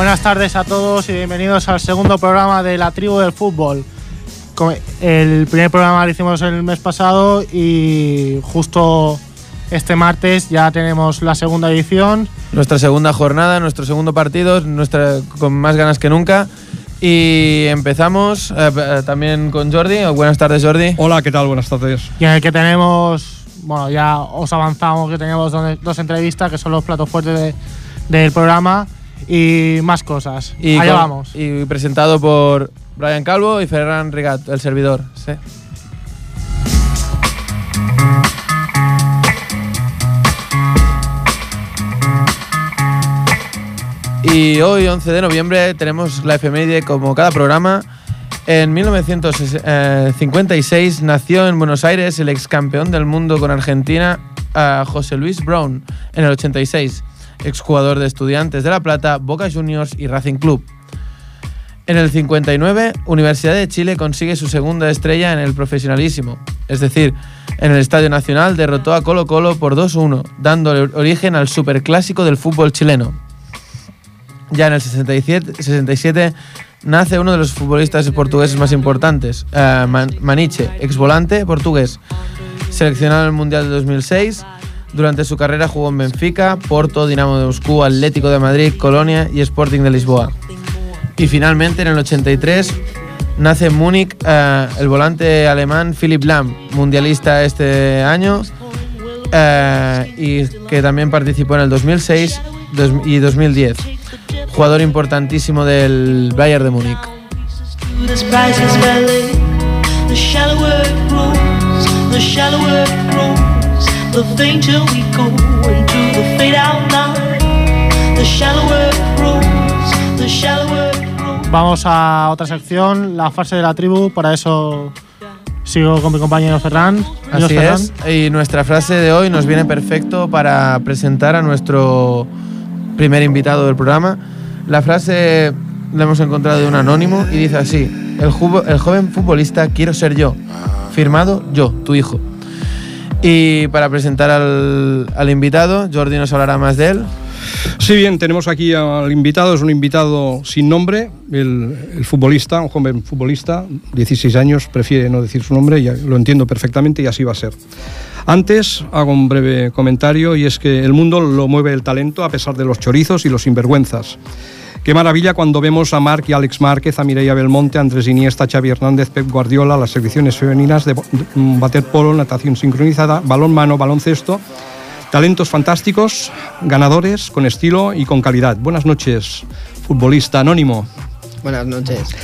Buenas tardes a todos y bienvenidos al segundo programa de La Tribu del Fútbol. El primer programa lo hicimos el mes pasado y justo este martes ya tenemos la segunda edición. Nuestra segunda jornada, nuestro segundo partido, nuestra, con más ganas que nunca. Y empezamos eh, eh, también con Jordi. Buenas tardes, Jordi. Hola, ¿qué tal? Buenas tardes. Y en el que tenemos, bueno, ya os avanzamos que tenemos dos, entrevistas que son los platos fuertes del programa y más cosas. Y Allá vamos. Y presentado por Brian Calvo y Ferran Rigat, el servidor. Sí. Y hoy, 11 de noviembre, tenemos la efeméride como cada programa. En 1956 nació en Buenos Aires el ex campeón del mundo con Argentina, José Luis Brown, en el 86, exjugador de Estudiantes de La Plata, Boca Juniors y Racing Club. En el 59, Universidad de Chile consigue su segunda estrella en el profesionalísimo, es decir, en el Estadio Nacional derrotó a Colo Colo por 2-1, dando origen al superclásico del fútbol chileno. Ya en el 67, 67 nace uno de los futbolistas portugueses más importantes, eh, Maniche, ex volante portugués, seleccionado en el Mundial de 2006. Durante su carrera jugó en Benfica, Porto, Dinamo de Moscú, Atlético de Madrid, Colonia y Sporting de Lisboa. Y finalmente en el 83 nace en Múnich eh, el volante alemán Philipp Lahm, mundialista este año eh, y que también participó en el 2006 y 2010 jugador importantísimo del Bayern de Múnich. Vamos a otra sección, la fase de la tribu, para eso sigo con mi compañero Ferran. Así es, y nuestra frase de hoy nos viene perfecto para presentar a nuestro primer invitado del programa. La frase la hemos encontrado de un anónimo y dice así, el, el joven futbolista quiero ser yo, firmado yo, tu hijo. Y para presentar al, invitado, Jordi nos hablará más de él. Sí, bien, tenemos aquí al invitado, es un invitado sin nombre, el, el, futbolista, un joven futbolista, 16 años, prefiere no decir su nombre, ya lo entiendo perfectamente y así va a ser. Antes hago un breve comentario y es que el mundo lo mueve el talento a pesar de los chorizos y los sinvergüenzas. Qué maravilla cuando vemos a Marc y Alex Márquez, a Mireia Belmonte, a Andrés Iniesta, Xavi Hernández, Pep Guardiola, las selecciones femeninas de waterpolo, natación sincronizada, balón mano, baloncesto. Talentos fantásticos, ganadores, con estilo y con calidad. Buenas noches, futbolista anónimo. Buenas noches.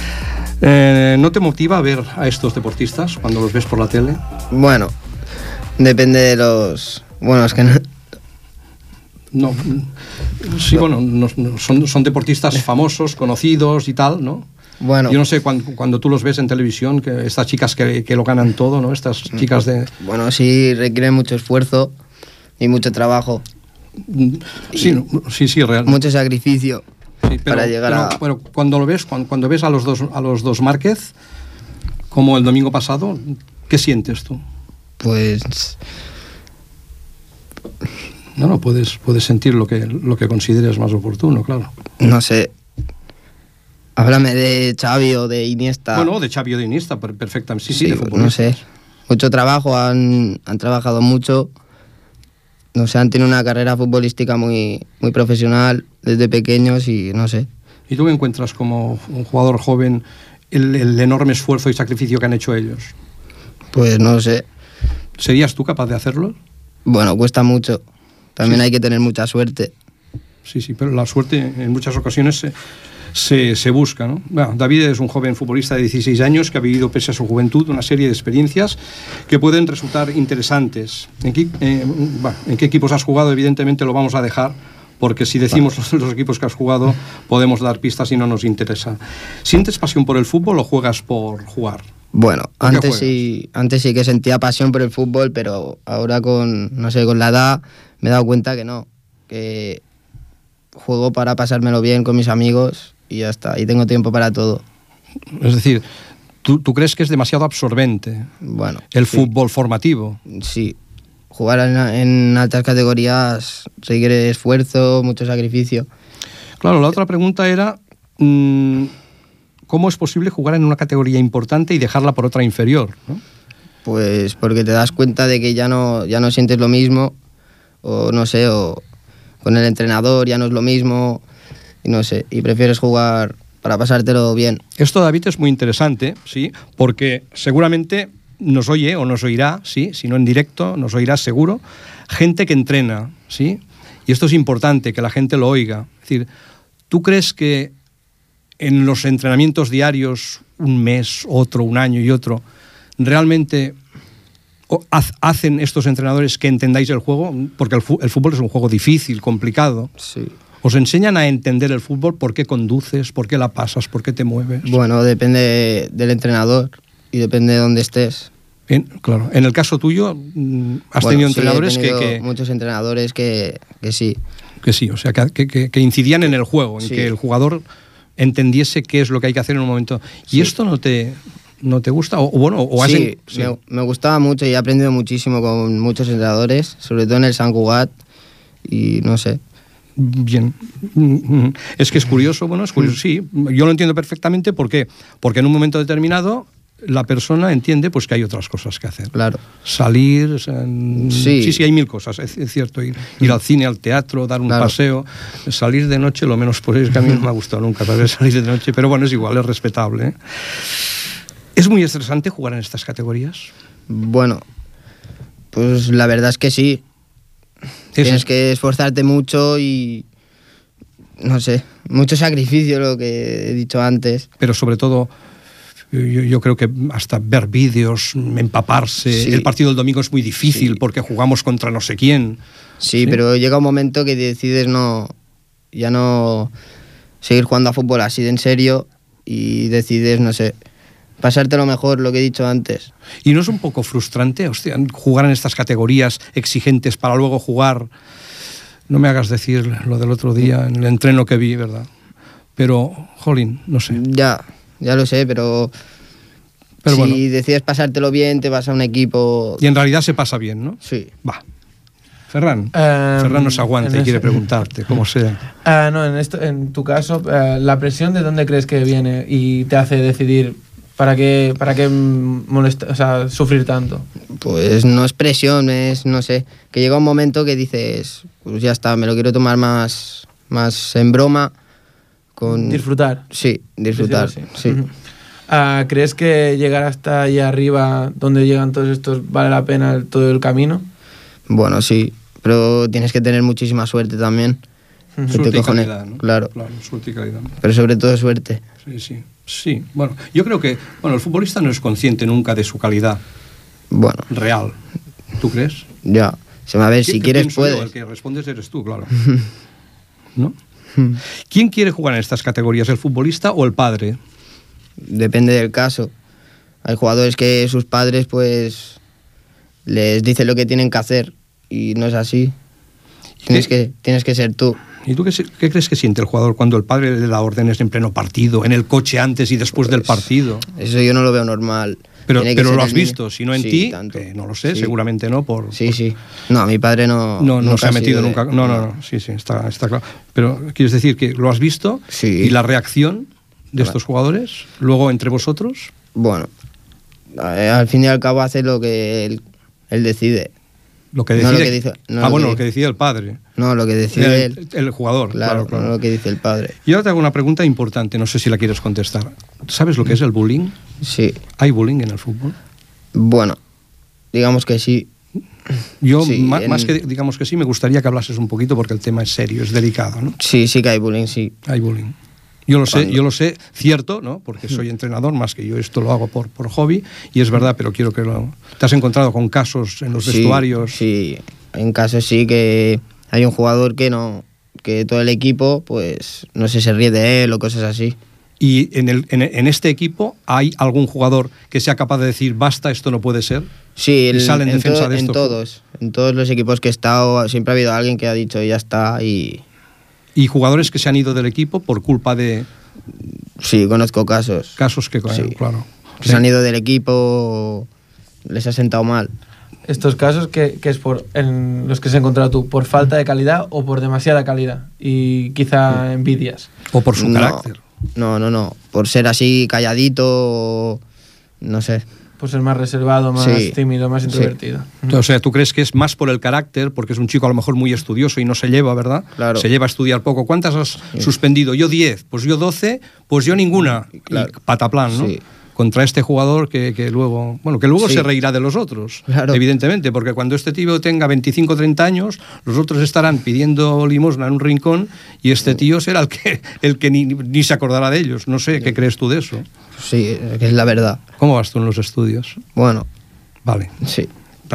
Eh, ¿No te motiva ver a estos deportistas cuando los ves por la tele? Bueno, depende de los... Bueno, es que no, no, sí, bueno, son, son, deportistas famosos, conocidos y tal, ¿no? Bueno. Yo no sé, cuando, tú los ves en televisión, que estas chicas que, que, lo ganan todo, ¿no? Estas chicas de... Bueno, sí, requieren mucho esfuerzo y mucho trabajo. Sí, sí, sí, real. Mucho sacrificio para llegar a... Pero cuando lo ves, cuando, cuando, ves a los, dos, a los dos Márquez, como el domingo pasado, ¿qué sientes tú? Pues no, no, puedes, puedes sentir lo que, lo que consideres más oportuno, claro. No sé. Háblame de Xavi o de Iniesta. Bueno, de Xavi o de Iniesta, perfectamente. Sí, sí, sí no sé. Mucho trabajo, han, han, trabajado mucho. No sé, han tenido una carrera futbolística muy, muy profesional desde pequeños y no sé. ¿Y tú qué encuentras como un jugador joven el, el enorme esfuerzo y sacrificio que han hecho ellos? Pues no sé. ¿Serías tú capaz de hacerlo? Bueno, cuesta mucho. También hay que tener mucha suerte. Sí, sí, pero la suerte en muchas ocasiones se, se, busca. ¿no? David es un joven futbolista de 16 años que ha vivido, pese a su juventud, una serie de experiencias que pueden resultar interesantes. ¿En qué, eh, ¿en qué equipos has jugado? Evidentemente lo vamos a dejar porque si decimos los, los, equipos que has jugado podemos dar pistas y no nos interesa. ¿Sientes pasión por el fútbol o juegas por jugar? Bueno, antes sí, antes sí que sentía pasión por el fútbol, pero ahora con, no sé, con la edad me he dado cuenta que no, que juego para pasármelo bien con mis amigos y ya está, y tengo tiempo para todo. Es decir, ¿tú, tú crees que es demasiado absorbente bueno, el fútbol formativo? Sí, jugar en, en, altas categorías requiere esfuerzo, mucho sacrificio. Claro, la otra pregunta era, mm, ¿cómo es posible jugar en una categoría importante y dejarla por otra inferior? ¿no? Pues porque te das cuenta de que ya no, ya no sientes lo mismo, o no sé, o con el entrenador ya no es lo mismo, y no sé, y prefieres jugar para pasártelo bien. Esto, David, es muy interesante, ¿sí? Porque seguramente nos oye o nos oirá, ¿sí? Si no en directo, nos oirá seguro, gente que entrena, ¿sí? Y esto es importante, que la gente lo oiga. Es decir, ¿tú crees que en los entrenamientos diarios, un mes, otro, un año y otro, realmente hacen estos entrenadores que entendáis el juego? Porque el, fútbol es un juego difícil, complicado. Sí. ¿Os enseñan a entender el fútbol? ¿Por qué conduces? ¿Por qué la pasas? ¿Por qué te mueves? Bueno, depende del entrenador y depende de dónde estés. En, claro, en el caso tuyo, mm, has tenido entrenadores que, Muchos entrenadores que, que, sí. Que sí, o sea, que, que incidían en el juego, en que el jugador entendiese qué es lo que hay que hacer en un momento. ¿Y esto no te, no te gusta? O, bueno, o sí, Me, me, gustaba mucho y he aprendido muchísimo con muchos entrenadores, sobre todo en el San Cugat, y no sé. Bien. Es que es curioso, bueno, es curioso, sí. Yo lo entiendo perfectamente. ¿por qué? Porque en un momento determinado la persona entiende pues que hay otras cosas que hacer. Claro. Salir, sí. sí, hay mil cosas, es, cierto. Ir, al cine, al teatro, dar un paseo, salir de noche, lo menos por eso es que a mí no me ha gustado nunca salir de noche, pero bueno, es igual, es respetable. ¿eh? ¿Es muy estresante jugar en estas categorías? Bueno, pues la verdad es que sí. Tienes que esforzarte mucho y, no sé, mucho sacrificio, lo que he dicho antes. Pero sobre todo, yo, creo que hasta ver vídeos, empaparse. El partido del domingo es muy difícil porque jugamos contra no sé quién. Sí, pero llega un momento que decides no, ya no seguir jugando a fútbol así de en serio y decides, no sé, pasarte lo mejor, lo que he dicho antes. ¿Y no es un poco frustrante jugar en estas categorías exigentes para luego jugar? No me hagas decir lo del otro día en el entreno que vi, ¿verdad? Pero, jolín, no sé. Ya, ya lo sé, pero, pero si decides pasártelo bien, te vas a un equipo... Y en realidad se pasa bien, ¿no? Sí. Va. Ferran, eh, Ferran nos aguanta y quiere preguntarte, como sea. Uh, no, en, esto, en tu caso, uh, ¿la presión de dónde crees que viene y te hace decidir ¿Para qué, para qué molesta, o sea, sufrir tanto? Pues no es presión, es, no sé, que llega un momento que dices, pues ya está, me lo quiero tomar más, más en broma. Con... Disfrutar. Sí, disfrutar, sí. Ah, ¿Crees que llegar hasta ahí arriba, donde llegan todos estos, vale la pena todo el camino? Bueno, sí, pero tienes que tener muchísima suerte también. Suerte y calidad, ¿no? Claro. claro suerte y calidad. Pero sobre todo suerte. Sí, sí. Sí, bueno, yo creo que bueno, el futbolista no es consciente nunca de su calidad bueno. real. ¿Tú crees? Ya. Se a ver, si quieres puedes. el que respondes eres tú, claro. ¿No? ¿Quién quiere jugar en estas categorías, el futbolista o el padre? Depende del caso. Hay jugadores que sus padres pues les dicen lo que tienen que hacer y no es así. Tienes que, tienes que ser tú. ¿Y tú qué, crees que siente el jugador cuando el padre le da órdenes en pleno partido, en el coche antes y después del pues, partido? Eso yo no lo veo normal. Pero, pero lo has visto, si no en ti, no lo sé, seguramente no. Por, sí, sí. No, mi padre no. No, no se ha metido nunca. No, no, no, sí, sí, está, está claro. Pero quieres decir que lo has visto y la reacción de estos jugadores, luego entre vosotros. Bueno, eh, al fin y al cabo hace lo que él decide. Lo que decide. ah, bueno, que decide el padre. No, lo que decide el, el, jugador. Claro, claro, lo que dice el padre. Y ahora te hago una pregunta importante, no sé si la quieres contestar. ¿Sabes lo que es el bullying? Sí. ¿Hay bullying en el fútbol? Bueno, digamos que sí. Yo, más, que digamos que sí, me gustaría que hablases un poquito porque el tema es serio, es delicado, ¿no? Sí, sí que hay bullying, sí. Hay bullying. Yo lo sé, yo lo sé, cierto, ¿no? Porque soy entrenador, más que yo esto lo hago por, por hobby, y es verdad, pero quiero que lo... ¿Te has encontrado con casos en los vestuarios? Sí, en casos sí que hay un jugador que no, que todo el equipo, pues, no sé, se ríe de él o cosas así. ¿Y en, el, en, este equipo hay algún jugador que sea capaz de decir, basta, esto no puede ser? Sí, en, sale en, defensa de esto? en todos. En todos los equipos que he estado, siempre ha habido alguien que ha dicho, ya está, y y jugadores que se han ido del equipo por culpa de... Sí, conozco casos. Casos que, claro. Que se han ido del equipo, les ha sentado mal. Estos casos que, es por en los que se ha encontrado tú, por falta de calidad o por demasiada calidad y quizá envidias. O por su carácter. No, no, no. Por ser así calladito, no sé. Por ser más reservado, más tímido, más introvertido. O sea, tú crees que es más por el carácter, porque es un chico a lo mejor muy estudioso y no se lleva, ¿verdad? Claro. Se lleva a estudiar poco. ¿Cuántas has suspendido? Yo 10, pues yo 12, pues yo ninguna. Claro. pataplan, ¿no? Contra este jugador que, que luego, bueno, que luego se reirá de los otros, evidentemente, porque cuando este tío tenga 25 o 30 años, los otros estarán pidiendo limosna en un rincón y este tío será el que, el que ni, ni se acordará de ellos. No sé, ¿qué crees tú de eso? Sí, que es la verdad. ¿Cómo vas tú en los estudios? Bueno. Vale. Sí.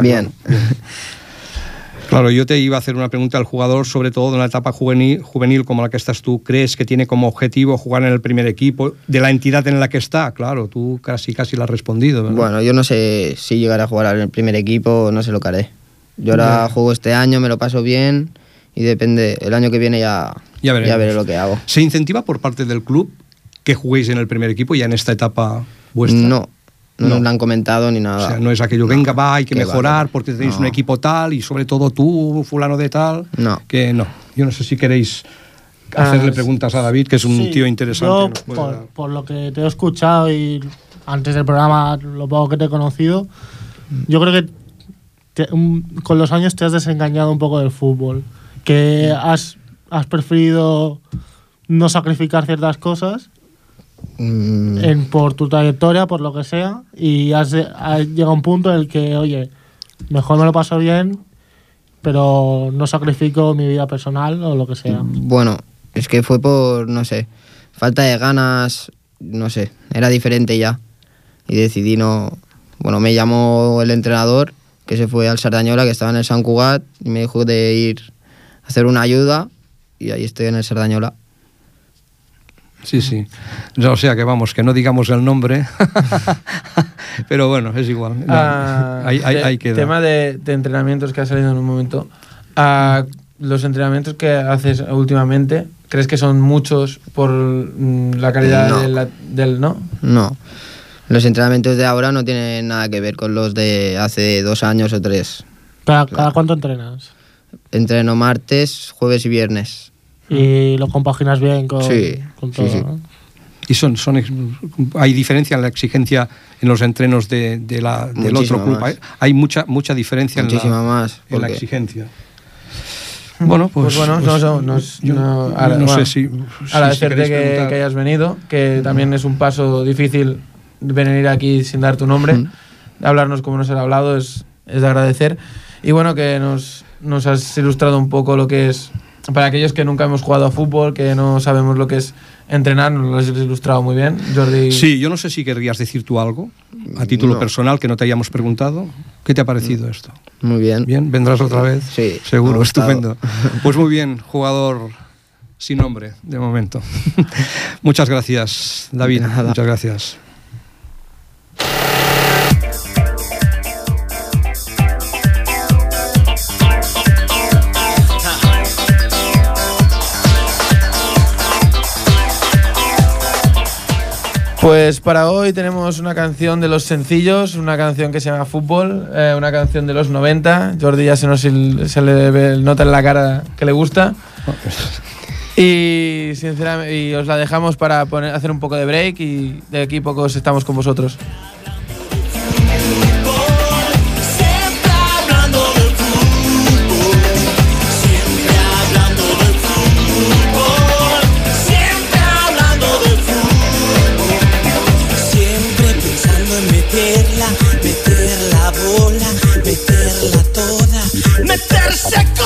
Bien. Claro, yo te iba a hacer una pregunta al jugador, sobre todo en la etapa juvenil, juvenil como la que estás tú. ¿Crees que tiene como objetivo jugar en el primer equipo de la entidad en la que está? Claro, tú casi casi lo has respondido. Bueno, yo no sé si llegaré a jugar en el primer equipo, no sé lo que haré. Yo ahora juego este año, me lo paso bien y depende, el año que viene ya, ya, veré lo que hago. ¿Se incentiva por parte del club que juguéis en el primer equipo ya en esta etapa vuestra? No, no, nos lo han comentado ni nada. O sea, no es aquello, venga, va, hay que mejorar porque tenéis un equipo tal y sobre todo tú, fulano de tal. No. Que no. Yo no sé si queréis hacerle ah, preguntas a David, que es un tío interesante. Yo, por, lo que te he escuchado y antes del programa, lo poco que te he conocido, yo creo que con los años te has desengañado un poco del fútbol. Que has, has preferido no sacrificar ciertas cosas Mm. en, por tu trayectoria, por lo que sea, y has, llegado a un punto en el que, oye, mejor me lo paso bien, pero no sacrifico mi vida personal o lo que sea. Bueno, es que fue por, no sé, falta de ganas, no sé, era diferente ya. Y decidí no. Bueno, me llamó el entrenador, que se fue al Sardañola, que estaba en el San Cugat, y me dijo de ir a hacer una ayuda, y ahí estoy en el Sardañola. Sí, sí. O sea que vamos, que no digamos el nombre, pero bueno, es igual. Ah, hay, Tema de, entrenamientos que ha salido en un momento. Ah, los entrenamientos que haces últimamente, ¿crees que son muchos por mm, la calidad del no? No. Los entrenamientos de ahora no tienen nada que ver con los de hace dos años o tres. ¿Cada, cuánto entrenas? Entreno martes, jueves y viernes y lo compaginas bien con, todo. ¿Y son, son, hay diferencia en la exigencia en los entrenos de, la, del otro club? Hay, mucha, mucha diferencia en la, más, en la exigencia. Bueno, pues, pues bueno, no, no, no, sé si. Agradecerte que, que, hayas venido, que también es un paso difícil venir aquí sin dar tu nombre. Hablarnos como nos has hablado es, es de agradecer. Y bueno, que nos, nos has ilustrado un poco lo que es para aquellos que nunca hemos jugado a fútbol, que no sabemos lo que es entrenar, nos lo has ilustrado muy bien, Jordi. Sí, yo no sé si querrías decir tú algo, a título personal, que no te hayamos preguntado. ¿Qué te ha parecido esto? Muy bien. Bien, vendrás otra vez. Sí. Seguro, estupendo. Pues muy bien, jugador sin nombre, de momento. Muchas gracias, David. Muchas gracias. Pues para hoy tenemos una canción de los sencillos, una canción que se llama Fútbol, eh, una canción de los 90. Jordi ya se, nos, nota en la cara que le gusta. Y sinceramente os la dejamos para hacer un poco de break y de aquí pocos estamos con vosotros. second.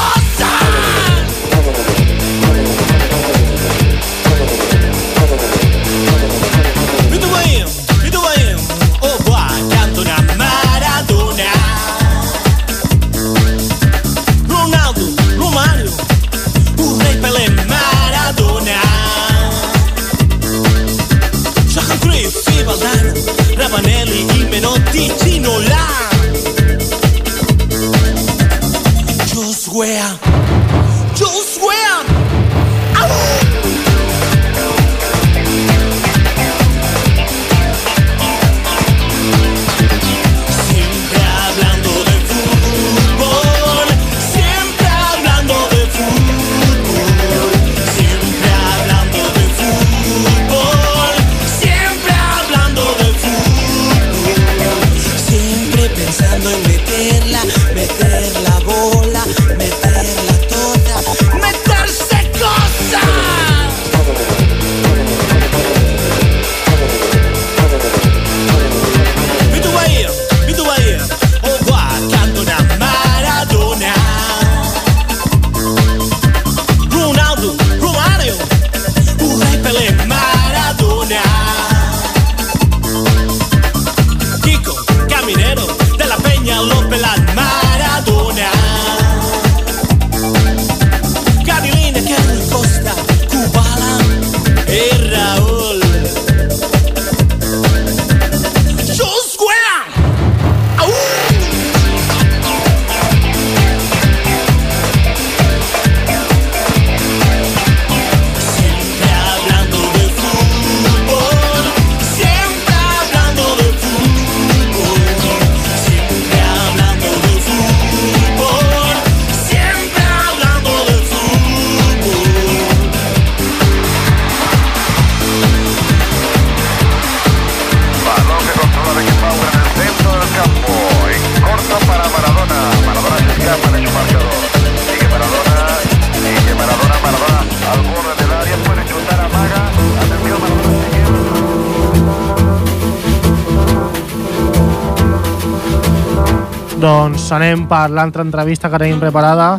Doncs anem per l'altra entrevista que tenim preparada.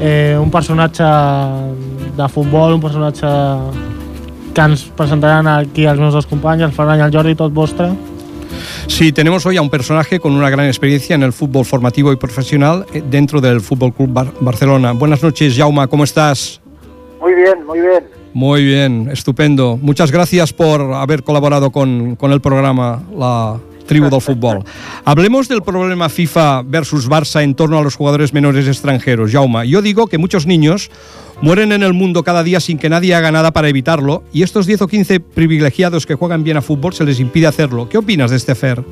Eh, un personatge de futbol, un personatge que ens presentaran aquí els meus dos companys, el Ferran i el Jordi, tot vostre. Sí, tenemos hoy a un personaje con una gran experiencia en el fútbol formativo y profesional eh, dentro del Fútbol Club Bar Barcelona. Buenas noches, Jauma, ¿cómo estás? Muy bien, muy bien. Muy bien, estupendo. Muchas gracias por haber colaborado con, con el programa La Tribu del Fútbol. Hablemos del problema FIFA versus Barça en torno a los jugadores menores extranjeros. Jauma, yo digo que muchos niños mueren en el mundo cada día sin que nadie haga nada para evitarlo y estos 10 o 15 privilegiados que juegan bien a fútbol se les impide hacerlo. ¿Qué opinas de este afer?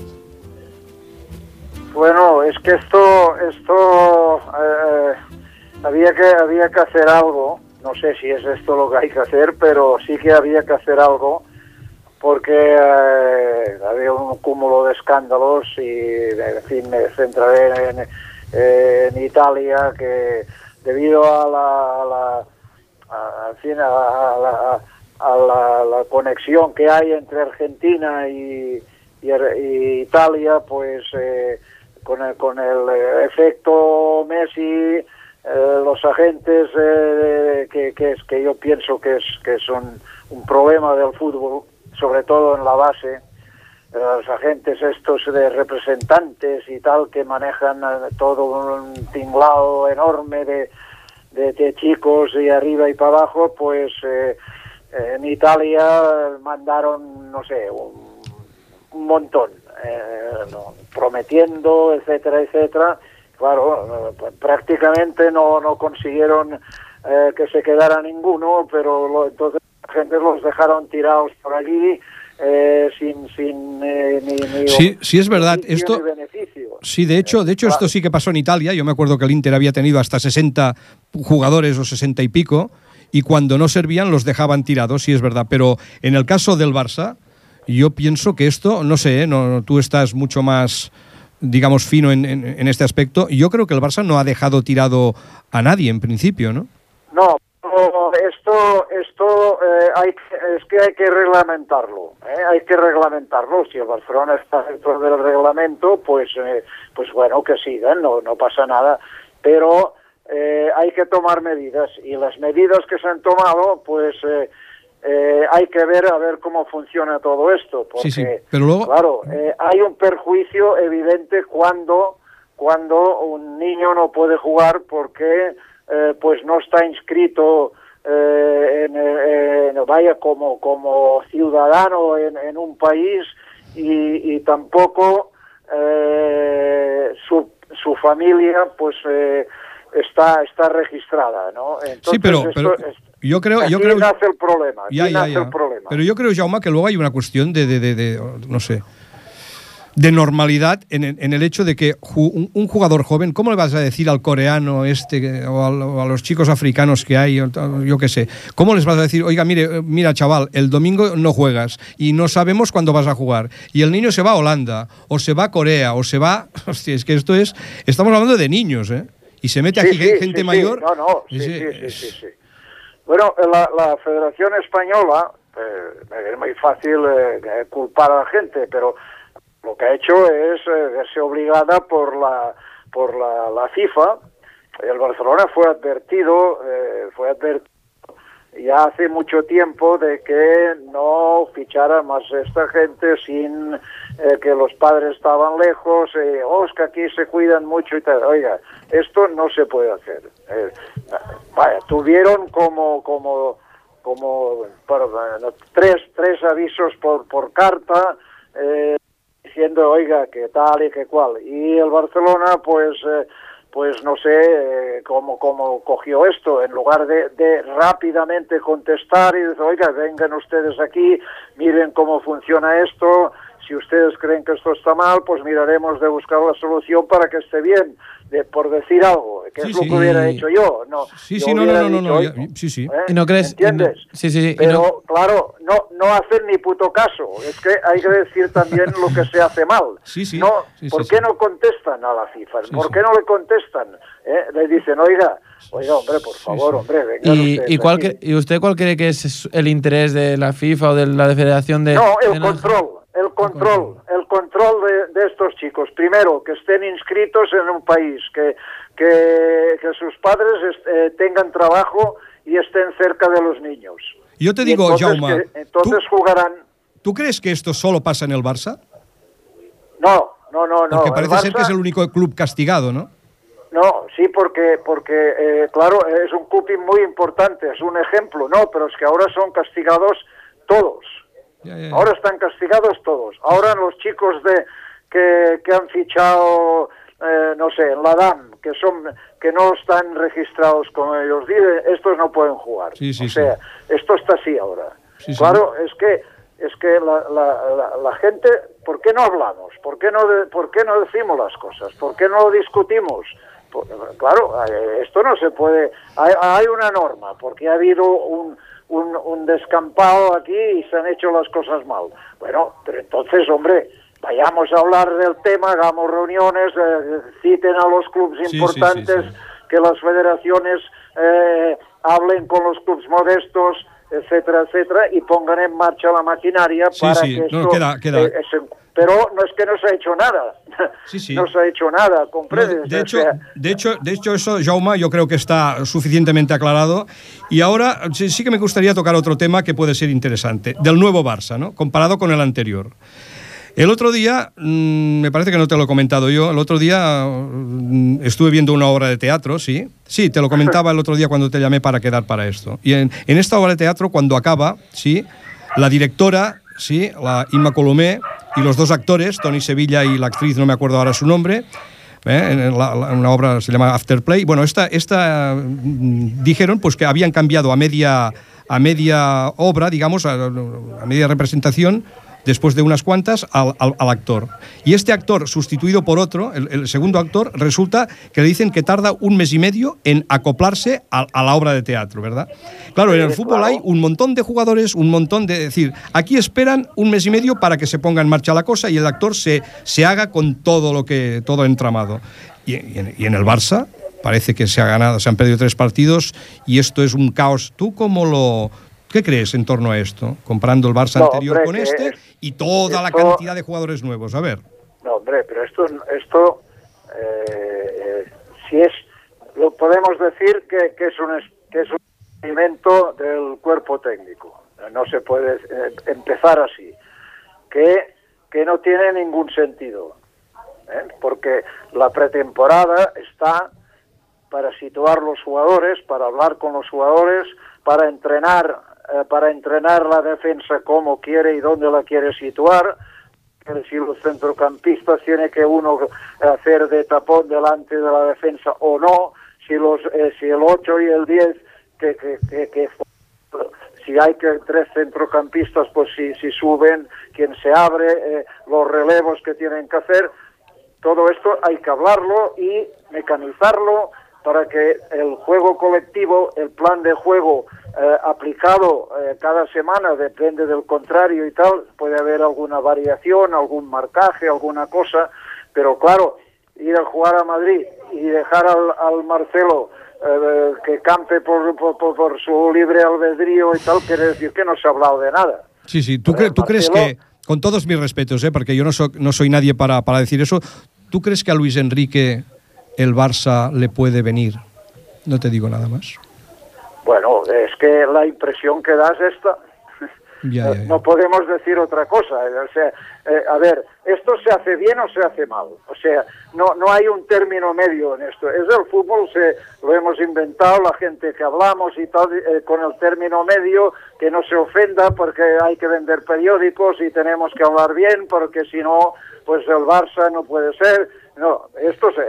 Bueno, es que esto, esto eh, había que había que hacer algo. No sé si es esto lo que hay que hacer, pero sí que había que hacer algo porque eh, había un cúmulo de escándalos y, en fin, me centraré en, en Italia que debido a la, a fin, a, la, a la, conexión que hay entre Argentina y, y, y Italia, pues eh, con, el, con el efecto Messi, eh, los agentes eh, que, que, es, que yo pienso que es, que son un problema del fútbol, sobre todo en la base, los agentes estos de representantes y tal que manejan todo un tinglado enorme de, de, de chicos y arriba y para abajo, pues eh, en Italia mandaron, no sé, un, montón, eh, prometiendo, etcétera, etcétera. Claro, eh, prácticamente no, no consiguieron eh, que se quedara ninguno, pero lo, entonces gente los dejaron tirados por allí eh, sin, sin eh, ni, ni, sí, sí es verdad. Esto, sí, de hecho, de hecho esto sí que pasó en Italia. Yo me acuerdo que el Inter había tenido hasta 60 jugadores o 60 y pico y cuando no servían los dejaban tirados, sí es verdad. Pero en el caso del Barça, yo pienso que esto, no sé, ¿eh? no, tú estás mucho más, digamos, fino en, en, en, este aspecto. Yo creo que el Barça no ha dejado tirado a nadie en principio, ¿no? No, esto, esto eh, hay, es que hay que reglamentarlo, ¿eh? hay que reglamentarlo. Si el Barcelona está dentro del reglamento, pues, eh, pues bueno, que sigan, no, no pasa nada. Pero eh, hay que tomar medidas y las medidas que se han tomado, pues eh, hay que ver a ver cómo funciona todo esto, porque sí, sí. Pero luego... claro, hay un perjuicio evidente cuando cuando un niño no puede jugar porque eh, pues no está inscrito eh, en, en, vaya como como ciudadano en, en un país y, y tampoco eh, su, su familia pues está está registrada, ¿no? Entonces, sí, pero, pero... Esto, yo creo, aquí yo creo, nace el problema. Aquí ya, ya, nace ya. el problema. Pero yo creo, Jaume, que luego hay una cuestión de, de, de, de no sé, de normalidad en, en, el hecho de que un, un, jugador joven, ¿cómo le vas a decir al coreano este o, o a los chicos africanos que hay, yo qué sé, cómo les vas a decir, oiga, mire, mira chaval, el domingo no juegas y no sabemos cuándo vas a jugar y el niño se va a Holanda o se va a Corea o se va, hostia, es que esto es, estamos hablando de niños, ¿eh? y se mete aquí gente mayor. No, no, sí, sí, sí, Bueno, la, la Federación Española, eh, es muy fácil eh, culpar a la gente, pero lo que ha hecho es eh, verse obligada por la por la, la FIFA. El Barcelona fue advertido, eh, fue advertido ya hace mucho tiempo de que no fichara más esta gente sin eh, que los padres estaban lejos, eh, oh, que aquí se cuidan mucho y tal. Oiga, esto no se puede hacer. Eh, vaya, tuvieron como como como tres tres avisos por por carta eh, diciendo, oiga, que tal y que cual. Y el Barcelona, pues eh, pues no sé eh, cómo, cómo cogió esto, en lugar de, de, rápidamente contestar y decir, oiga, vengan ustedes aquí, miren cómo funciona esto, si ustedes creen que esto está mal, pues miraremos de buscar la solución para que esté bien, de, por decir algo, que es lo que hubiera hecho yo. No, sí, sí, no, no, no, no, sí, sí. ¿Eh? ¿Y no crees? ¿Entiendes? sí, sí, Pero, claro, no, no hacen ni puto caso. Es que hay que decir también lo que se hace mal. Sí, sí. No, ¿Por qué no contestan a la FIFA? ¿Por qué no le contestan? ¿Eh? Le dicen, oiga, Oiga, hombre, por favor, hombre, venga. ¿Y, y, cuál ¿Y usted cuál cree que es el interés de la FIFA o de la Federación de.? No, el control el control, el control de, de, estos chicos. Primero, que estén inscritos en un país, que, que, que sus padres eh, tengan trabajo y estén cerca de los niños. Yo te digo, entonces, Jaume, entonces ¿tú, jugarán. ¿Tú crees que esto solo pasa en el Barça? No, no, no, no. Porque parece Barça, ser que es el único club castigado, ¿no? No, sí, porque, porque eh, claro, es un club muy importante, es un ejemplo, ¿no? Pero es que ahora son castigados todos. Ya, ya, ya. Ahora están castigados todos. Ahora los chicos de que, que han fichado, eh, no sé, en la DAM, que son que no están registrados como ellos dicen, estos no pueden jugar. Sí, sí, o sea, esto está así ahora. Claro, es que es que la, la, la, la, gente, ¿por qué no hablamos? ¿Por qué no, de, ¿Por qué no decimos las cosas? ¿Por qué no discutimos? Por, claro, eh, esto no se puede. Hay, hay una norma, porque ha habido un, un, un, descampado aquí y se han hecho las cosas mal. Bueno, pero entonces, hombre, vayamos a hablar del tema, hagamos reuniones, eh, citen a los clubes importantes, sí, sí, sí, que las federaciones eh, hablen con los clubes modestos, etcétera, etcétera, y pongan en marcha la maquinaria para que esto... No, queda, queda. Eh, se, pero no es que no se ha hecho nada. Sí, sí. No se ha hecho nada, ¿comprendes? No, de, hecho, sea, de, hecho, de hecho, eso, Jauma, yo creo que está suficientemente aclarado. Y ahora sí, sí, que me gustaría tocar otro tema que puede ser interesante, del nuevo Barça, ¿no? comparado con el anterior. El otro día, mmm, me parece que no te lo he comentado yo, el otro día mmm, estuve viendo una obra de teatro, ¿sí? Sí, te lo comentaba el otro día cuando te llamé para quedar para esto. Y en, en esta obra de teatro, cuando acaba, ¿sí? La directora, ¿sí? La Inma Colomé, y los dos actores, Tony Sevilla y la actriz, no me acuerdo ahora su nombre, ¿eh? en la, la, una obra se llama Afterplay. Bueno, esta, esta mm, dijeron pues que habían cambiado a media, a media obra, digamos, a, a media representación, después de unas cuantas, al, al, al, actor. Y este actor, sustituido por otro, el, el, segundo actor, resulta que le dicen que tarda un mes y medio en acoplarse a, a la obra de teatro, ¿verdad? Claro, en el fútbol hay un montón de jugadores, un montón de... Es decir, aquí esperan un mes y medio para que se ponga en marcha la cosa y el actor se, se haga con todo lo que... todo entramado. Y, y, en, y en el Barça parece que se ha ganado, se han perdido tres partidos y esto es un caos. ¿Tú cómo lo, ¿Qué crees en torno a esto? Comparando el Barça no, anterior hombre, con este es, y toda esto, la cantidad de jugadores nuevos. A ver. No, hombre, pero esto, esto eh, eh, si es, lo podemos decir que, que, es un, que es un experimento del cuerpo técnico. No se puede eh, empezar así. Que, que no tiene ningún sentido. ¿eh? Porque la pretemporada está para situar los jugadores, para hablar con los jugadores, para entrenar eh, para entrenar la defensa como quiere y dónde la quiere situar. Si los centrocampistas tiene que uno hacer de tapón delante de la defensa o no, si los eh, si el 8 y el 10 que, que, que, que, si hay que tres centrocampistas pues si, si suben quien se abre eh, los relevos que tienen que hacer todo esto hay que hablarlo y mecanizarlo para que el juego colectivo, el plan de juego eh, aplicado eh, cada semana, depende del contrario y tal, puede haber alguna variación, algún marcaje, alguna cosa, pero claro, ir a jugar a Madrid y dejar al, Marcelo eh, que campe por, por, su libre albedrío y tal, quiere decir que no se ha hablado de nada. Sí, sí, ¿tú, ¿tú crees que, con todos mis respetos, eh, porque yo no, no soy nadie para, para decir eso, ¿tú crees que a Luis Enrique el Barça le puede venir? No te digo nada más. Bueno, es que la impresión que das esta. Eh, no podemos decir otra cosa. O sea, eh, a ver, ¿esto se hace bien o se hace mal? O sea, no, no hay un término medio en esto. Es el fútbol, se, lo hemos inventado la gente que hablamos y tal, eh, con el término medio, que no se ofenda porque hay que vender periódicos y tenemos que hablar bien, porque si no, pues el Barça no puede ser. No, esto se,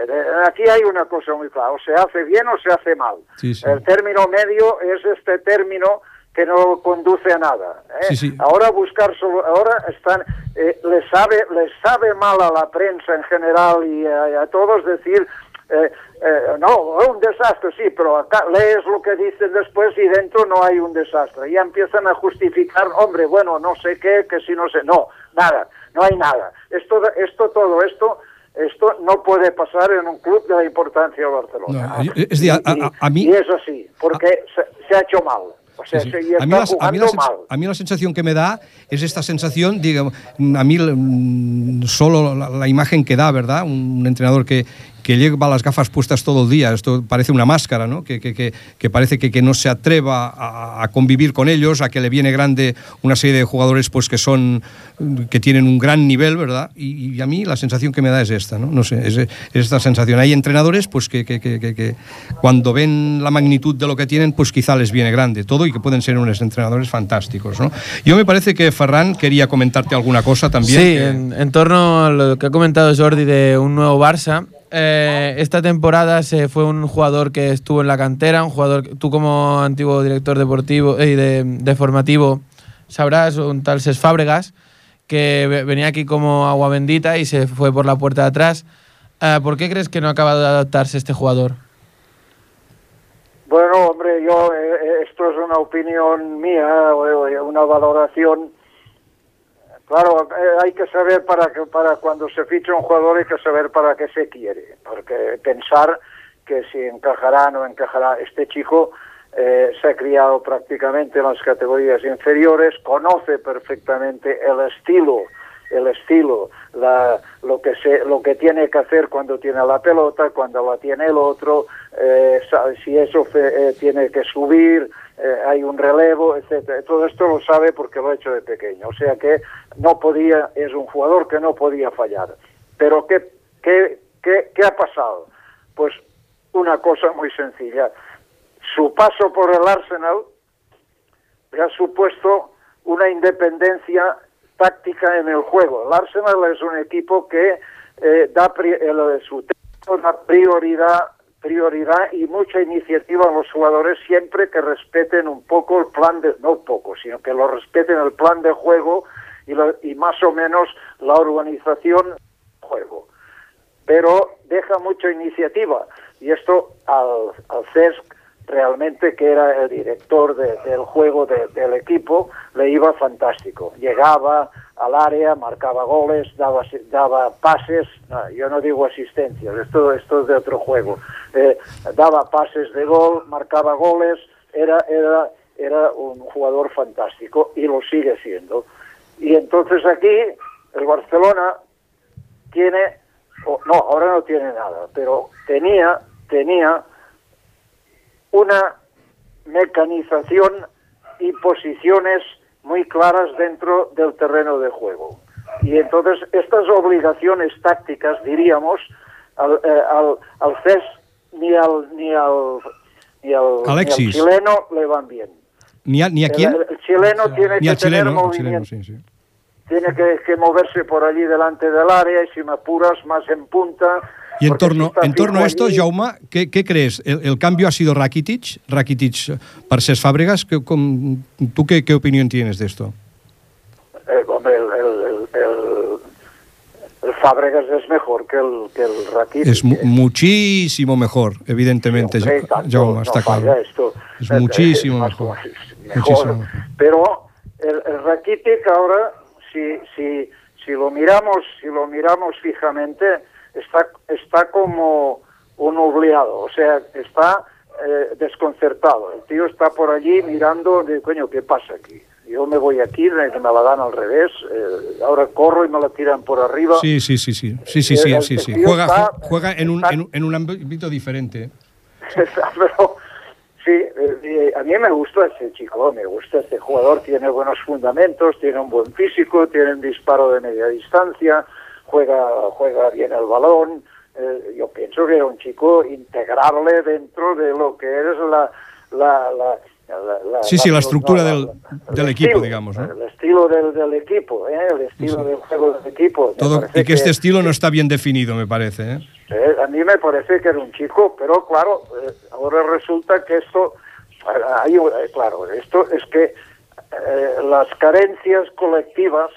aquí hay una cosa muy clara, o se hace bien o se hace mal. El término medio es este término que no conduce a nada. ¿eh? Ahora buscar solo, ahora están, eh, les sabe, les sabe mal a la prensa en general y a, todos decir, eh, eh, no, un desastre, sí, pero acá lees lo que dicen después y dentro no hay un desastre. Y empiezan a justificar, hombre, bueno, no sé qué, que si no sé, no, nada, no hay nada. Esto, esto, todo esto esto no puede pasar en un club de la importancia de Barcelona. es a, mí, y, es así, porque se, ha hecho mal. A, mí la, sensación que me da es esta sensación, digamos, a mí mm, solo la, imagen que da, ¿verdad? Un entrenador que, que lleva las gafas puestas todo el día. Esto parece una máscara, ¿no? Que, que, que, parece que, no se atreva a, convivir con ellos, a que le viene grande una serie de jugadores pues, que, son, que tienen un gran nivel, ¿verdad? Y, a mí la sensación que me da es esta, ¿no? No sé, es, esta sensación. Hay entrenadores pues, que, que, cuando ven la magnitud de lo que tienen, pues quizá les viene grande todo y que pueden ser unos entrenadores fantásticos, ¿no? Yo me parece que Ferran quería comentarte alguna cosa también. Sí, en, en torno a lo que ha comentado Jordi de un nuevo Barça, eh, esta temporada se fue un jugador que estuvo en la cantera, un jugador, tú como antiguo director deportivo y eh, de, formativo sabrás, un tal Ses Fábregas, que venía aquí como agua bendita y se fue por la puerta de atrás. Eh, ¿Por qué crees que no ha acabado de adaptarse este jugador? Bueno, hombre, yo esto es una opinión mía, una valoración Claro, eh, hay que saber para que para cuando se ficha un jugador hay que saber para qué se quiere, porque pensar que si encajará o no encajará este chico eh, se ha criado prácticamente en las categorías inferiores, conoce perfectamente el estilo, el estilo, la, lo que se, lo que tiene que hacer cuando tiene la pelota, cuando la tiene el otro, eh, si eso tiene que subir, eh, hay un relevo, etcétera. Todo esto lo sabe porque lo ha hecho de pequeño. O sea que no podía, es un jugador que no podía fallar. Pero ¿qué, qué, qué, qué ha pasado? Pues una cosa muy sencilla. Su paso por el Arsenal le ha supuesto una independencia táctica en el juego. El Arsenal es un equipo que eh, da el, su da prioridad prioridad y mucha iniciativa a los jugadores siempre que respeten un poco el plan de, no poco, sino que lo respeten el plan de juego y, y más o menos la organización juego. Pero deja mucha iniciativa y esto al, al CESC realmente que era el director del juego del equipo le iba fantástico. Llegaba, al área, marcaba goles, daba, daba pases, yo no digo asistencias, esto, esto es de otro juego, eh, daba pases de gol, marcaba goles, era, era, era un jugador fantástico y lo sigue siendo. Y entonces aquí el Barcelona tiene, no, ahora no tiene nada, pero tenía, tenía una mecanización y posiciones muy claras dentro del terreno de juego. Y entonces estas obligaciones tácticas, diríamos, al, eh, al, CES ni al, ni al, ni al, chileno le van bien. ¿Ni a, ni a quién? El, chileno tiene que tener movimiento. Tiene que, que, moverse por allí delante del área y si me apuras más en punta y en torno, en torno a esto, Jauma, ¿qué, qué crees? ¿El, cambio ha sido Rakitic? Rakitic para Ses Fábregas. ¿Tú qué, qué, opinión tienes de esto? Eh, hombre, el, el, Fábregas es mejor que el, que el Rakitic. Es muchísimo mejor, evidentemente, sí, Jauma, está claro. Esto, es muchísimo mejor. mejor. Pero el, el Rakitic ahora, si, si, si lo miramos, si lo miramos fijamente está, está como, un obligado, o sea, está eh, desconcertado. El tío está por allí mirando, de, coño, ¿qué pasa aquí? Yo me voy aquí, me la dan al revés, eh, ahora corro y me la tiran por arriba. Sí, sí, sí, sí, sí, sí, sí, sí, sí. Juega, juega en, un, en, un ámbito diferente. Pero, sí, eh, a mí me gusta ese chico, me gusta este jugador, tiene buenos fundamentos, tiene un buen físico, tiene un disparo de media distancia, juega, juega bien el balón, eh, yo pienso que era un chico integrable dentro de lo que es la, la, la sí, sí, la estructura del, del equipo, digamos. El estilo del, del equipo, ¿eh? el estilo del juego del equipo. Todo, y que, este estilo no está bien definido, me parece. ¿eh? ¿eh? a mí me parece que era un chico, pero claro, eh, ahora resulta que esto, hay, claro, esto es que las carencias colectivas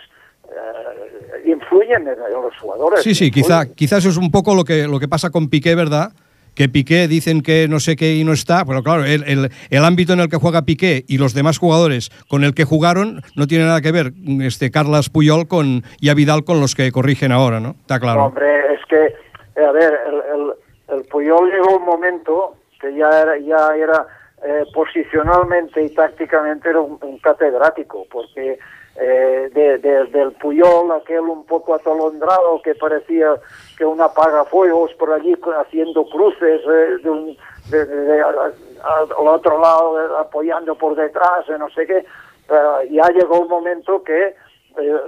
influyen en, los jugadores. Sí, sí, quizá, quizás eso es un poco lo que, lo que pasa con Piqué, ¿verdad? Que Piqué dicen que no sé qué y no está, pero claro, el, el, ámbito en el que juega Piqué y los demás jugadores con el que jugaron no tiene nada que ver este Carlas Puyol con, y a Vidal con los que corrigen ahora, ¿no? Está claro. hombre, es que, a ver, el, Puyol llegó un momento que ya era, ya era eh, posicionalmente y tácticamente era un catedrático, porque eh, de, del Puyol, aquel un poco atolondrado que parecía que un apagafuegos por allí haciendo cruces eh, de un, al otro lado eh, apoyando por detrás, no sé qué. ya llegó un momento que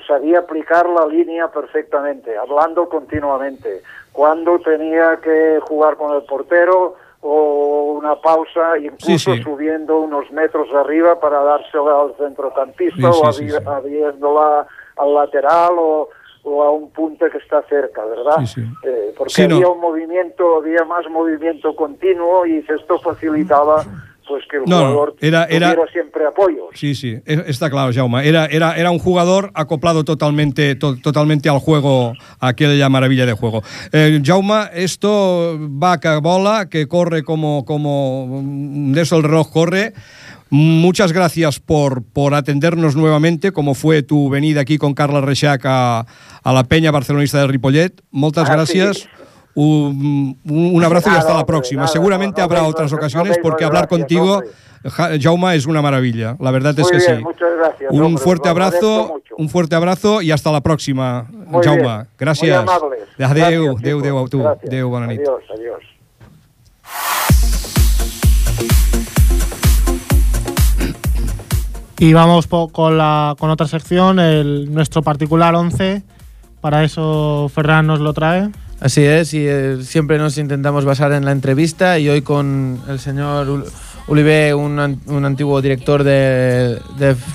sabía aplicar la línea perfectamente, hablando continuamente. Cuando tenía que jugar con el portero, o una pausa, incluso subiendo unos metros arriba para dársela al centrocampista o abriéndola al lateral o, o, a un punto que está cerca, ¿verdad? Eh, porque había un movimiento, había más movimiento continuo y esto facilitaba pues que el jugador era, era, siempre apoyo. Sí, sí, e, está claro, Jaume. Era, era, era un jugador acoplado totalmente, totalmente al juego, a aquella maravilla de juego. Eh, Jaume, esto va que bola, que corre como, como de eso el reloj corre. Muchas gracias por, por atendernos nuevamente, como fue tu venida aquí con Carla Reixac a, a la Peña Barcelonista de Ripollet. Muchas ah, gracias. Un, abrazo y hasta la próxima. Seguramente habrá otras ocasiones porque hablar contigo, Jauma, es una maravilla. La verdad es que sí. Un fuerte abrazo, un fuerte abrazo y hasta la próxima, Jauma. Gracias. Adeu, adeu, adeu, a tu. Adeu, Adiós, adiós. Y vamos con, la, con otra sección, el, nuestro particular 11. Para eso Ferran nos lo trae. Así es, y eh, siempre nos intentamos basar en la entrevista y hoy con el señor Ulibe, un, antiguo director de,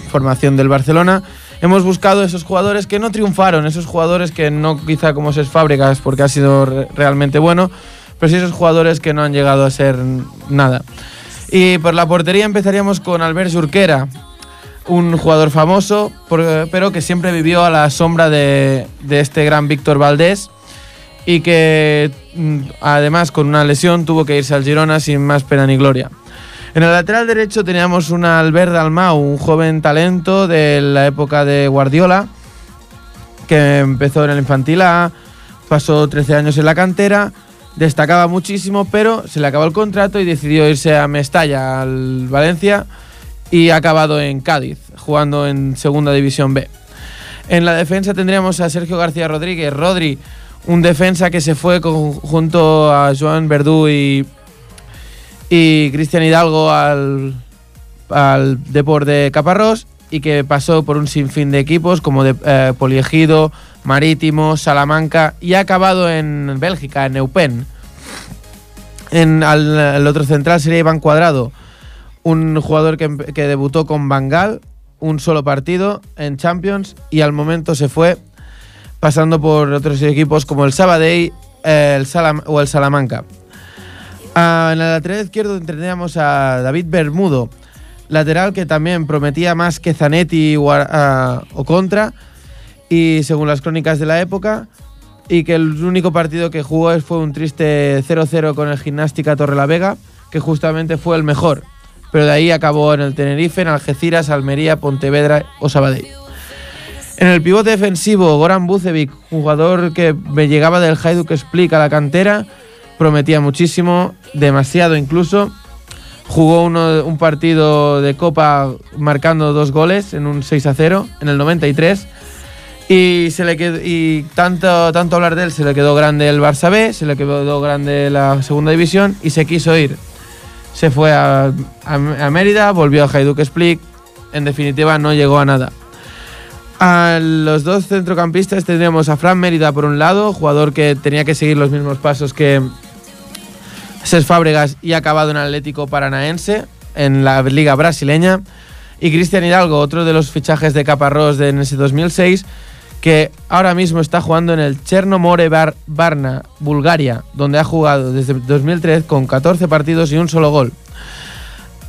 formación del Barcelona, hemos buscado esos jugadores que no triunfaron, esos jugadores que no quizá como ses fábricas porque ha sido realmente bueno, pero sí esos jugadores que no han llegado a ser nada. Y por la portería empezaríamos con Albert Jurquera, un jugador famoso, pero que siempre vivió a la sombra de, este gran Víctor Valdés y que mm, además con una lesión tuvo que irse al Girona sin más pena ni gloria. En el lateral derecho teníamos un Albert Dalmau, un joven talento de la época de Guardiola, que empezó en el infantil A, pasó 13 años en la cantera, destacaba muchísimo, pero se le acabó el contrato y decidió irse a Mestalla, al Valencia, y ha acabado en Cádiz, jugando en Segunda División B. En la defensa tendríamos a Sergio García Rodríguez, Rodri, un defensa que se fue junto a Joan Verdú y, y Cristian Hidalgo al, al Deport de Caparrós y que pasó por un sinfín de equipos como de eh, Poliegido, Marítimo, Salamanca y ha acabado en Bélgica, en Neupen. En el otro central sería Iván Cuadrado, un jugador que, debutó con Bangal, un solo partido en Champions y al momento se fue pasando por otros equipos como el Sabadell el o el Salamanca. En el lateral izquierdo teníamos a David Bermudo, lateral que también prometía más que Zanetti o, o Contra, y según las crónicas de la época, y que el único partido que jugó fue un triste 0-0 con el Gimnástica Torrelavega, que justamente fue el mejor, pero de ahí acabó en el Tenerife, en Algeciras, Almería, Pontevedra o Sabadell. En el pivote defensivo, Goran Bucevic, jugador que me llegaba del Hajduk Split a la cantera, prometía muchísimo, demasiado incluso. Jugó un partido de Copa marcando dos goles en un 6 a 0 en el 93. Y, se le y tanto, tanto hablar de él, se le quedó grande el Barça B, se le quedó grande la segunda división y se quiso ir. Se fue a, a, Mérida, volvió a Hajduk Split. En definitiva, no llegó a nada. A los dos centrocampistas tendríamos a Fran Mérida por un lado, jugador que tenía que seguir los mismos pasos que Cés Fábregas y acabado en Atlético Paranaense en la liga brasileña. Y Cristian Hidalgo, otro de los fichajes de Caparrós de en ese 2006, que ahora mismo está jugando en el Chernomore Bar Varna, Bulgaria, donde ha jugado desde 2003 con 14 partidos y un solo gol.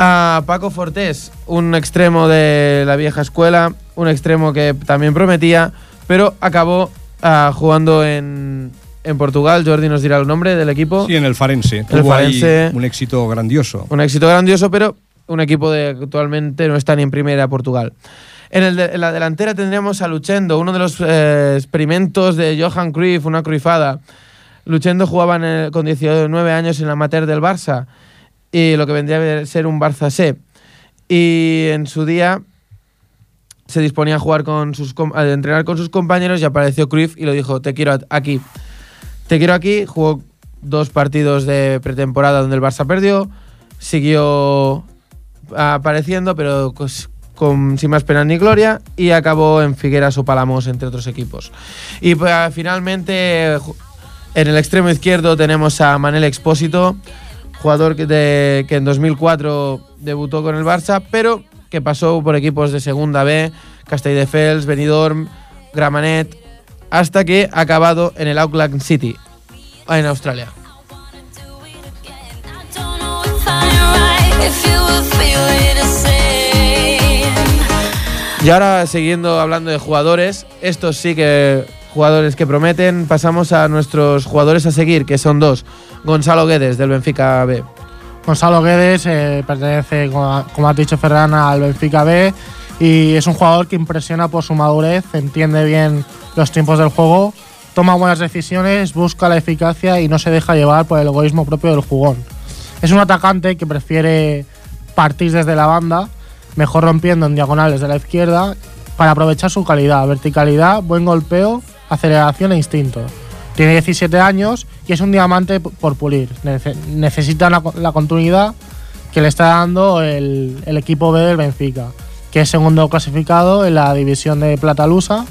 A Paco Fortés, un extremo de la vieja escuela, un extremo que también prometía, pero acabó uh, jugando en, en, Portugal. Jordi nos dirá el nombre del equipo. Sí, en el Farense. El Tuvo Farense. un éxito grandioso. Un éxito grandioso, pero un equipo de que actualmente no está ni en primera Portugal. En, el de, en, la delantera tendríamos a Luchendo, uno de los eh, experimentos de Johan Cruyff, una cruifada. Luchendo jugaba con 19 años en la amateur del Barça y lo que vendría a ser un Barça C. Y en su día se disponía a jugar con sus a entrenar con sus compañeros y apareció Cruyff y lo dijo, "Te quiero aquí." Te quiero aquí, jugó dos partidos de pretemporada donde el Barça perdió, siguió apareciendo, pero pues, con, sin más pena ni gloria, y acabó en Figueras o Palamos, entre otros equipos. Y pues, finalmente, en el extremo izquierdo tenemos a Manel Expósito, jugador que, de, que en 2004 debutó con el Barça, pero que pasó por equipos de Segunda B, Castelldefels, Benidorm, Gramenet, hasta que ha acabado en el Auckland City, en Australia. Y ahora, siguiendo hablando de jugadores, estos sí que jugadores que prometen, pasamos a nuestros jugadores a seguir, que son dos. Gonzalo Guedes, del Benfica B. Gonzalo Guedes eh, pertenece, como, has dicho Ferran, al Benfica B y es un jugador que impresiona por su madurez, entiende bien los tiempos del juego, toma buenas decisiones, busca la eficacia y no se deja llevar por el egoísmo propio del jugón. Es un atacante que prefiere partir desde la banda, mejor rompiendo en diagonales de la izquierda, para aprovechar su calidad, verticalidad, buen golpeo, aceleración e instinto. Tiene 17 años y es un diamante por pulir. Necesita la, la continuidad que le está dando el, el, equipo B del Benfica, que es segundo clasificado en la división de Plata Lusa.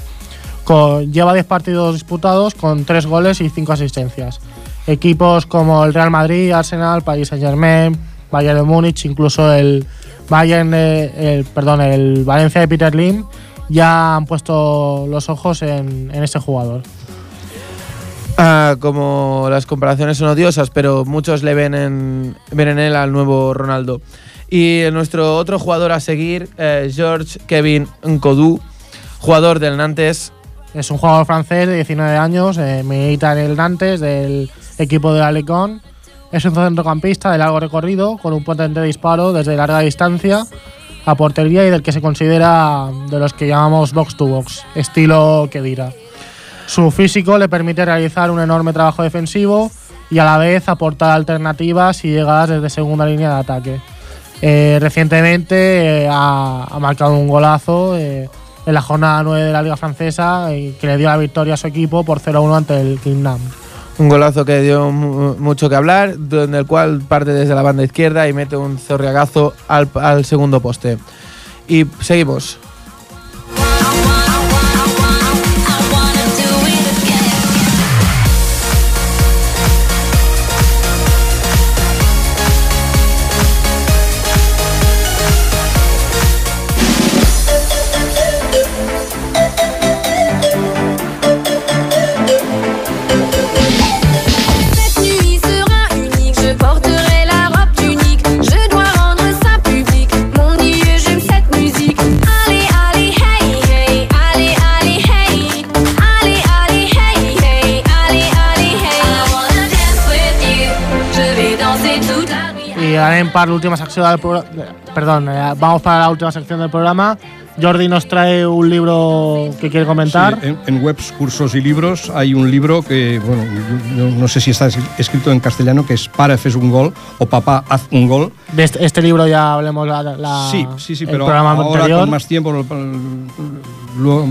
Con, lleva 10 partidos disputados con 3 goles y 5 asistencias. Equipos como el Real Madrid, Arsenal, Paris Saint Germain, Bayern de Múnich, incluso el Bayern, el, perdón, el Valencia de Peter Lim, ya han puesto los ojos en, en este jugador. Ah, como las comparaciones son odiosas, pero muchos le ven en, ven en él al nuevo Ronaldo. Y nuestro otro jugador a seguir, eh, George Kevin Nkodu, jugador del Nantes. Es un jugador francés de 19 años, eh, milita en el Nantes, del equipo de la Lecon. Es un centrocampista de largo recorrido, con un potente disparo desde larga distancia a portería y del que se considera de los que llamamos box to box, estilo Kedira. Su físico le permite realizar un enorme trabajo defensivo y a la vez aportar alternativas y llegadas desde segunda línea de ataque. Eh, recientemente eh, ha, marcado un golazo eh, en la jornada 9 de la Liga Francesa que le dio la victoria a su equipo por 0-1 ante el Kingnam. Un golazo que dio mucho que hablar, en el cual parte desde la banda izquierda y mete un zorriagazo al, al segundo poste. Y seguimos. Para la última sección del perdón, eh, vamos para la última sección del programa Jordi nos trae un libro que quiere comentar. Sí, en, en, webs, cursos y libros hay un libro que, bueno, yo, yo no sé si está escrito en castellano, que es Para, fes un gol o Papá, haz un gol. De este, este libro ya hablemos la, la Sí, sí, sí, el pero programa ahora anterior. con más tiempo, lo-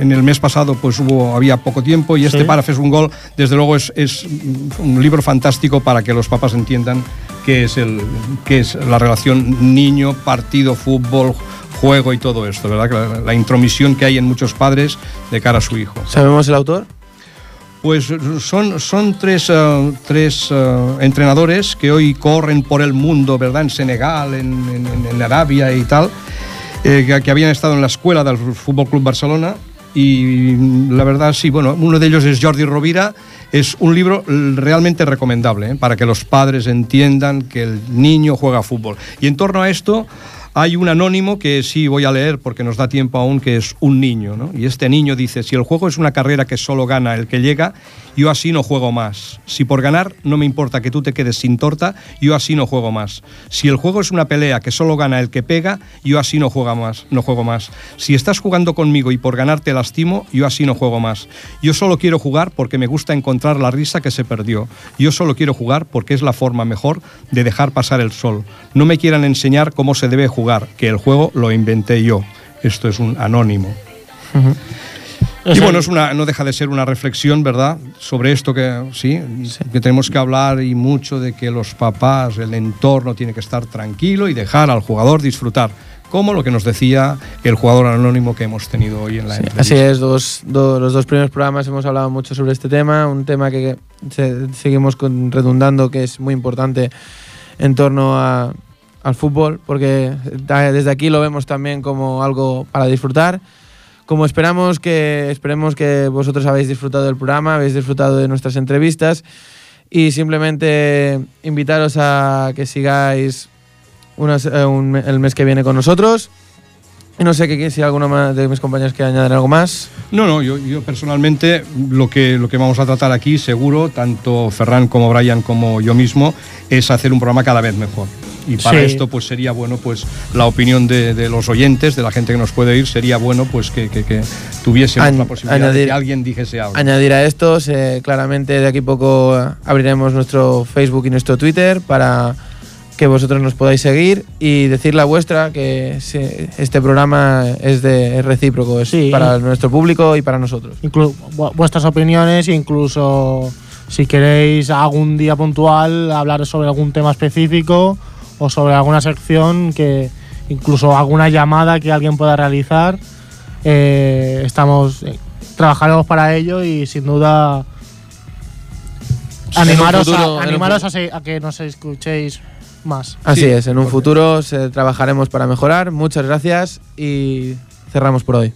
en el mes pasado pues hubo, había poco tiempo y este Sí. Para, fes un gol, desde luego es, es un libro fantástico para que los papás entiendan qué es, el, qué es la relación niño, partido, fútbol, juego y todo esto, ¿verdad? La, la intromisión que hay en muchos padres de cara a su hijo. ¿Sabemos el autor? Pues son, son tres, eh, tres eh, entrenadores que hoy corren por el mundo, ¿verdad? En Senegal, en, en- en Arabia y tal, eh, que, que habían estado en la escuela del Fútbol Club Barcelona. Y la verdad, sí, bueno, uno de ellos es Jordi Rovira. Es un libro realmente recomendable ¿eh? para que los padres entiendan que el niño juega fútbol. Y en torno a esto, hay un anónimo que sí voy a leer porque nos da tiempo aún, que es un niño, ¿no? Y este niño dice, si el juego es una carrera que solo gana el que llega, yo así no juego más. Si por ganar no me importa que tú te quedes sin torta, yo así no juego más. Si el juego es una pelea que solo gana el que pega, yo así no juego más, no juego más. Si estás jugando conmigo y por ganar te lastimo, yo así no juego más. Yo solo quiero jugar porque me gusta encontrar la risa que se perdió. Yo solo quiero jugar porque es la forma mejor de dejar pasar el sol. No me quieran enseñar cómo se debe jugar, que el juego lo inventé yo. Esto es un anónimo. Y bueno, es una, no deja de ser una reflexión, ¿verdad? Sobre esto que sí, que tenemos que hablar y mucho de que los papás, el entorno tiene que estar tranquilo y dejar al jugador disfrutar, como lo que nos decía el jugador anónimo que hemos tenido hoy en la Sí, entrevista. así es, dos, do- los dos primeros programas hemos hablado mucho sobre este tema, un tema que se- seguimos con- redundando que es muy importante en torno a- al fútbol, porque da- desde aquí lo vemos también como algo para disfrutar. Como esperamos que esperemos que vosotros habéis disfrutado del programa, habéis disfrutado de nuestras entrevistas y simplemente invitaros a que sigáis eh, el mes que viene con nosotros. Y no sé si alguno de mis compañeros quiere añadir algo más. No, no, yo, yo personalmente lo que, lo que vamos a tratar aquí, seguro, tanto Ferran como Brian como yo mismo, es hacer un programa cada vez mejor. Y para Sí. esto pues sería bueno pues la opinión de, de los oyentes, de la gente que nos puede ir, sería bueno pues que, que, que tuviésemos Añ- la posibilidad de añadir- que alguien dijese algo. Añadir a esto, se- claramente de aquí a poco eh, abriremos nuestro Facebook y nuestro Twitter para que vosotros nos podáis seguir y decir la vuestra, que este programa es, de, es recíproco, es Sí. para nuestro público y para nosotros. inclu- vu- vuestras opiniones, incluso si queréis algún día puntual hablar sobre algún tema específico o sobre alguna sección que incluso alguna llamada que alguien pueda realizar, eh, estamos eh, trabajaremos para ello y sin duda animaros, futuro- a, animaros a, se- a que nos escuchéis más. Así Sí, es, en un futuro se, trabajaremos para mejorar. Muchas gracias y cerramos por hoy.